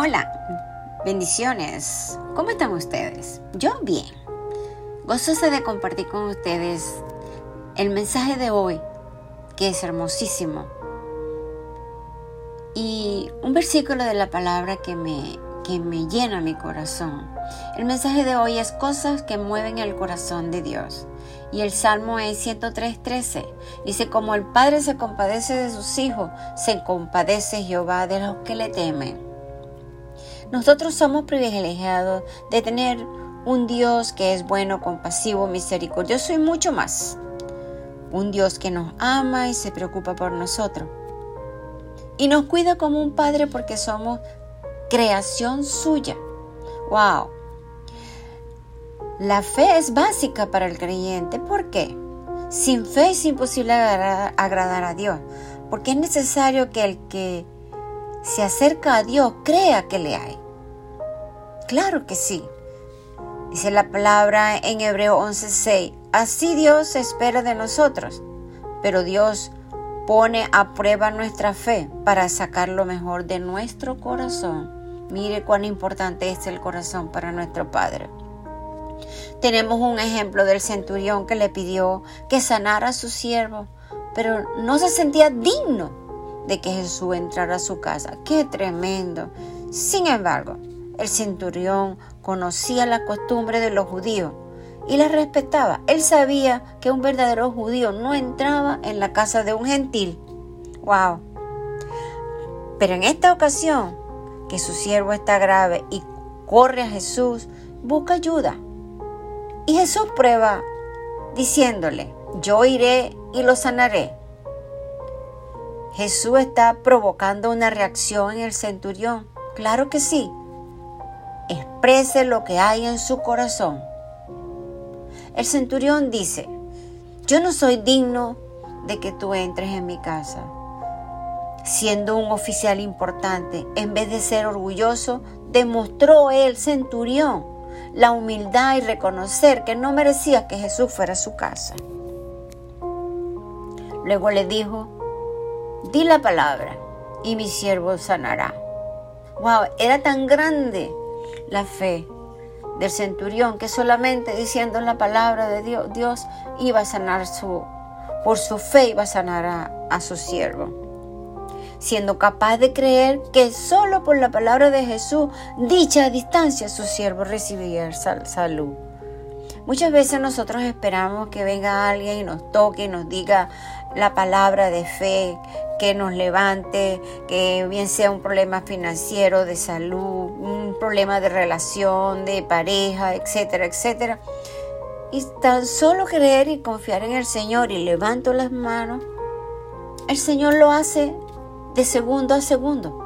Hola, bendiciones. ¿Cómo están ustedes? Yo bien. Gozosa de compartir con ustedes el mensaje de hoy, que es hermosísimo. Y un versículo de la palabra que me, que me llena mi corazón. El mensaje de hoy es cosas que mueven el corazón de Dios. Y el Salmo es 103.13. Dice, como el Padre se compadece de sus hijos, se compadece Jehová de los que le temen. Nosotros somos privilegiados de tener un Dios que es bueno, compasivo, misericordioso y mucho más. Un Dios que nos ama y se preocupa por nosotros. Y nos cuida como un padre porque somos creación suya. ¡Wow! La fe es básica para el creyente. ¿Por qué? Sin fe es imposible agradar a Dios, porque es necesario que el que se acerca a Dios crea que le hay. Claro que sí. Dice la palabra en Hebreo 11:6, así Dios espera de nosotros, pero Dios pone a prueba nuestra fe para sacar lo mejor de nuestro corazón. Mire cuán importante es el corazón para nuestro Padre. Tenemos un ejemplo del centurión que le pidió que sanara a su siervo, pero no se sentía digno de que Jesús entrara a su casa. ¡Qué tremendo! Sin embargo, el centurión conocía la costumbre de los judíos y la respetaba. Él sabía que un verdadero judío no entraba en la casa de un gentil. ¡Wow! Pero en esta ocasión, que su siervo está grave y corre a Jesús, busca ayuda. Y Jesús prueba diciéndole, yo iré y lo sanaré. Jesús está provocando una reacción en el centurión. Claro que sí. Exprese lo que hay en su corazón. El centurión dice, yo no soy digno de que tú entres en mi casa. Siendo un oficial importante, en vez de ser orgulloso, demostró el centurión la humildad y reconocer que no merecía que Jesús fuera a su casa. Luego le dijo, di la palabra y mi siervo sanará. Wow, era tan grande la fe del centurión que solamente diciendo la palabra de Dios, Dios iba a sanar su, por su fe iba a sanar a, a su siervo siendo capaz de creer que solo por la palabra de Jesús, dicha distancia, su siervo recibiría salud. Muchas veces nosotros esperamos que venga alguien y nos toque y nos diga la palabra de fe, que nos levante, que bien sea un problema financiero, de salud, un problema de relación, de pareja, etcétera, etcétera. Y tan solo creer y confiar en el Señor y levanto las manos, el Señor lo hace de segundo a segundo.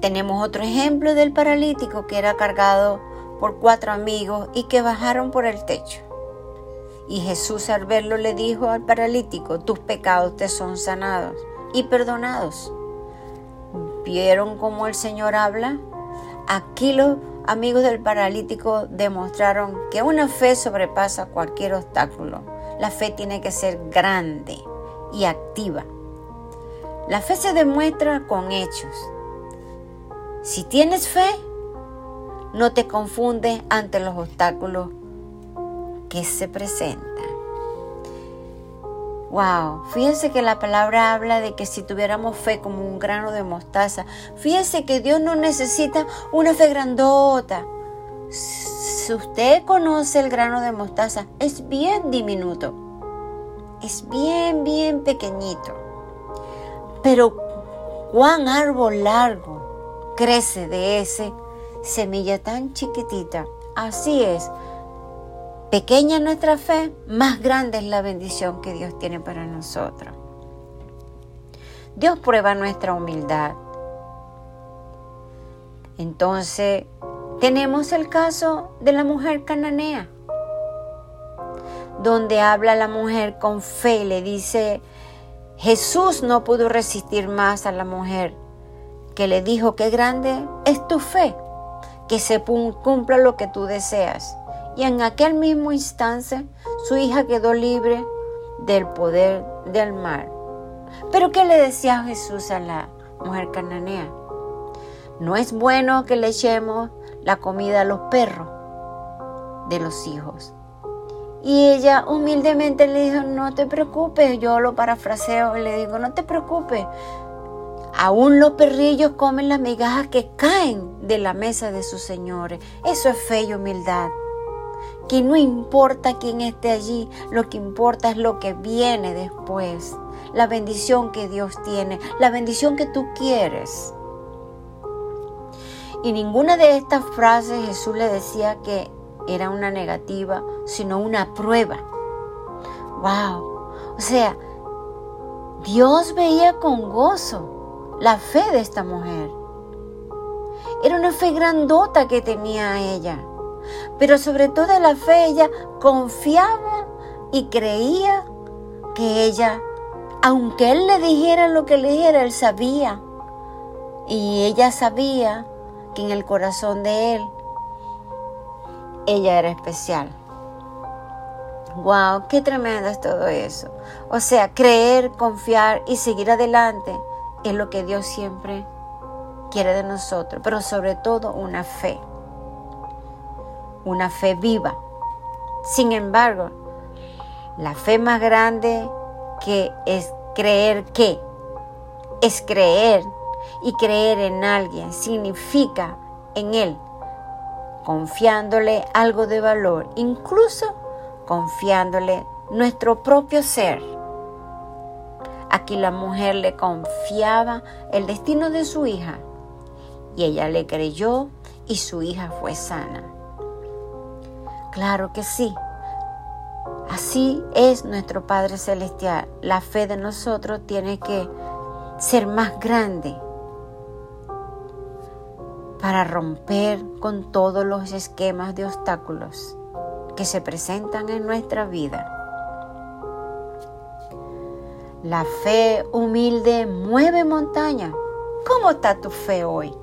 Tenemos otro ejemplo del paralítico que era cargado por cuatro amigos y que bajaron por el techo. Y Jesús al verlo le dijo al paralítico, tus pecados te son sanados y perdonados. ¿Vieron cómo el Señor habla? Aquí los amigos del paralítico demostraron que una fe sobrepasa cualquier obstáculo. La fe tiene que ser grande y activa. La fe se demuestra con hechos. Si tienes fe, no te confundes ante los obstáculos se presentan. Wow, fíjense que la palabra habla de que si tuviéramos fe como un grano de mostaza, fíjense que Dios no necesita una fe grandota. Si usted conoce el grano de mostaza, es bien diminuto, es bien, bien pequeñito. Pero cuán árbol largo crece de ese semilla tan chiquitita. Así es. Pequeña nuestra fe, más grande es la bendición que Dios tiene para nosotros. Dios prueba nuestra humildad. Entonces, tenemos el caso de la mujer cananea, donde habla la mujer con fe y le dice, Jesús no pudo resistir más a la mujer, que le dijo, qué grande es tu fe, que se cumpla lo que tú deseas. Y en aquel mismo instante su hija quedó libre del poder del mal. Pero ¿qué le decía Jesús a la mujer cananea? No es bueno que le echemos la comida a los perros de los hijos. Y ella humildemente le dijo, no te preocupes, yo lo parafraseo y le digo, no te preocupes. Aún los perrillos comen las migajas que caen de la mesa de sus señores. Eso es fe y humildad. Que no importa quién esté allí, lo que importa es lo que viene después. La bendición que Dios tiene, la bendición que tú quieres. Y ninguna de estas frases Jesús le decía que era una negativa, sino una prueba. ¡Wow! O sea, Dios veía con gozo la fe de esta mujer. Era una fe grandota que tenía ella. Pero sobre todo la fe ella confiaba y creía que ella, aunque él le dijera lo que le dijera, él sabía. Y ella sabía que en el corazón de él ella era especial. ¡Wow! ¡Qué tremendo es todo eso! O sea, creer, confiar y seguir adelante es lo que Dios siempre quiere de nosotros, pero sobre todo una fe, una fe viva. Sin embargo, la fe más grande que es creer que, es creer y creer en alguien significa en Él confiándole algo de valor, incluso confiándole nuestro propio ser. Aquí la mujer le confiaba el destino de su hija y ella le creyó y su hija fue sana. Claro que sí. Así es nuestro Padre Celestial. La fe de nosotros tiene que ser más grande para romper con todos los esquemas de obstáculos que se presentan en nuestra vida. La fe humilde mueve montaña. ¿Cómo está tu fe hoy?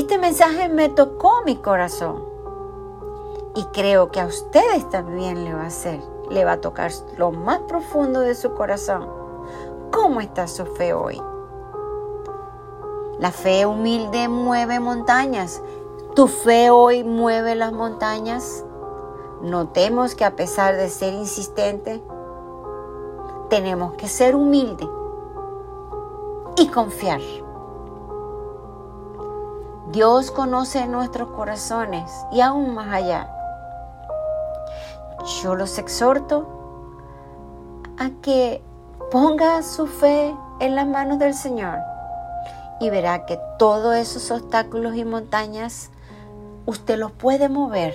Este mensaje me tocó mi corazón y creo que a ustedes también le va a hacer, le va a tocar lo más profundo de su corazón. ¿Cómo está su fe hoy? La fe humilde mueve montañas. ¿Tu fe hoy mueve las montañas? Notemos que a pesar de ser insistente, tenemos que ser humildes y confiar. Dios conoce nuestros corazones y aún más allá. Yo los exhorto a que ponga su fe en las manos del Señor y verá que todos esos obstáculos y montañas usted los puede mover.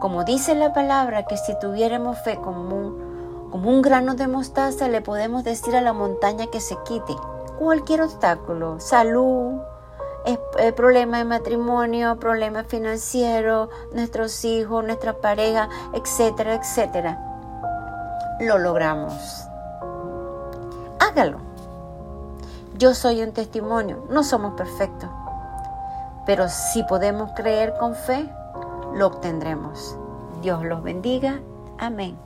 Como dice la palabra, que si tuviéramos fe como un, como un grano de mostaza, le podemos decir a la montaña que se quite cualquier obstáculo, salud, eh, problema de matrimonio, problema financiero, nuestros hijos, nuestra pareja, etcétera, etcétera. Lo logramos. Hágalo. Yo soy un testimonio, no somos perfectos, pero si podemos creer con fe, lo obtendremos. Dios los bendiga. Amén.